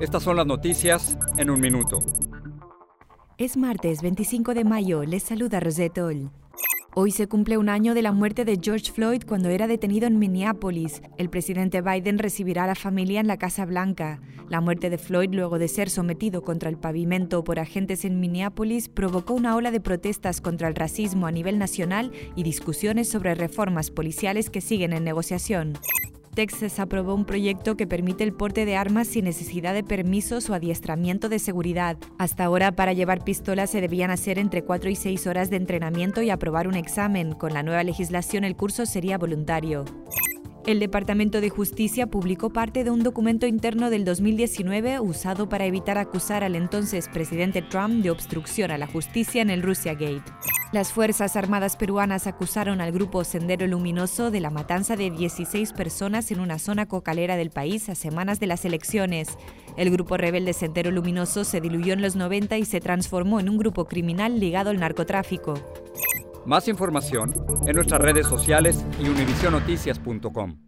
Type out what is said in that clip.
estas son las noticias en un minuto. Es martes 25 de mayo, les saluda Rosette Oll. Hoy se cumple un año de la muerte de George Floyd cuando era detenido en Minneapolis. El presidente Biden recibirá a la familia en la Casa Blanca. La muerte de Floyd, luego de ser sometido contra el pavimento por agentes en Minneapolis, provocó una ola de protestas contra el racismo a nivel nacional y discusiones sobre reformas policiales que siguen en negociación. Texas aprobó un proyecto que permite el porte de armas sin necesidad de permisos o adiestramiento de seguridad. Hasta ahora, para llevar pistolas se debían hacer entre 4 y 6 horas de entrenamiento y aprobar un examen. Con la nueva legislación, el curso sería voluntario. El Departamento de Justicia publicó parte de un documento interno del 2019 usado para evitar acusar al entonces presidente Trump de obstrucción a la justicia en el Russia Gate. Las Fuerzas Armadas peruanas acusaron al grupo Sendero Luminoso de la matanza de 16 personas en una zona cocalera del país a semanas de las elecciones. El grupo rebelde Sendero Luminoso se diluyó en los 90 y se transformó en un grupo criminal ligado al narcotráfico. Más información en nuestras redes sociales y univisionoticias.com.